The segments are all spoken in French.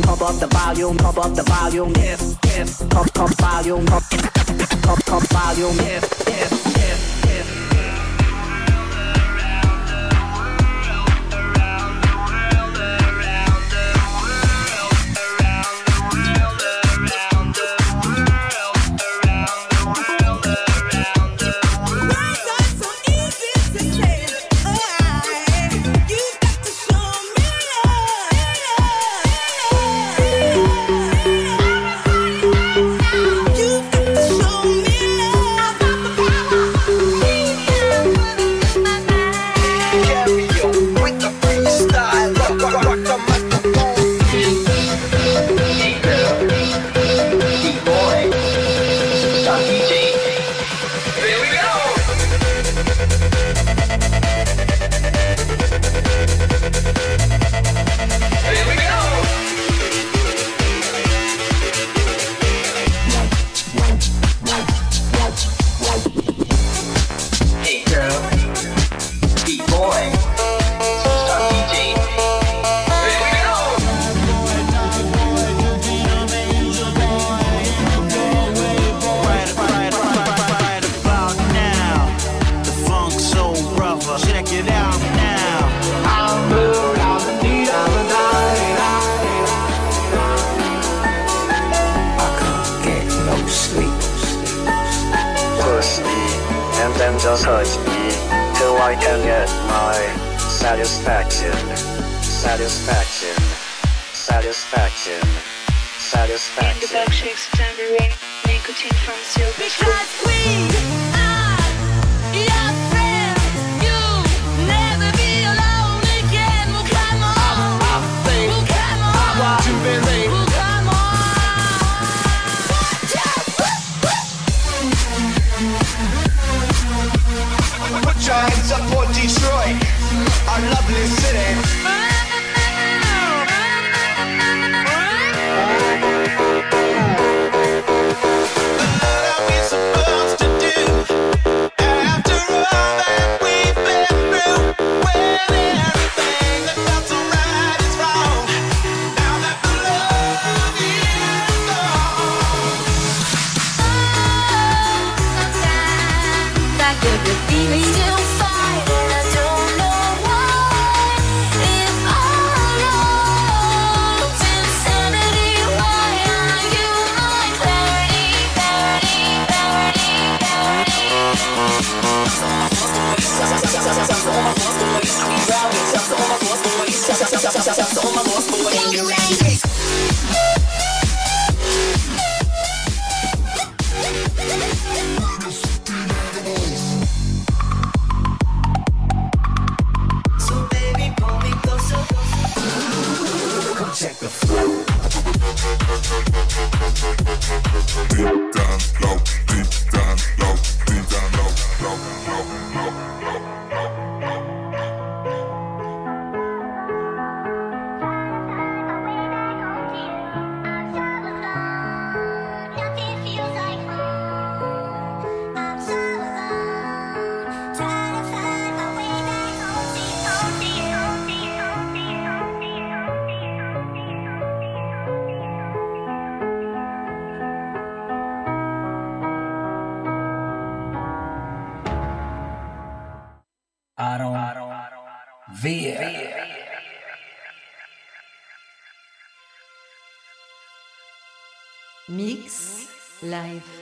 Up the volume, pump up the volume, yes, yes, pump, pump volume, pump, pump, pump volume, yes, yes. life.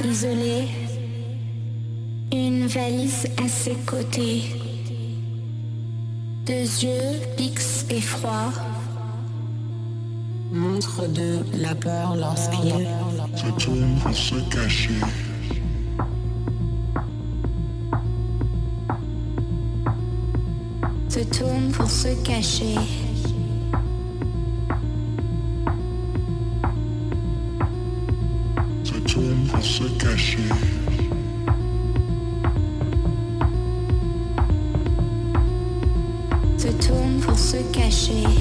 Gare isolée, une valise à ses côtés, deux yeux fixes et froids, montre de la peur lorsqu'il se tourne pour se cacher. Se tourne pour se cacher. Se cacher. Se tourne pour se cacher.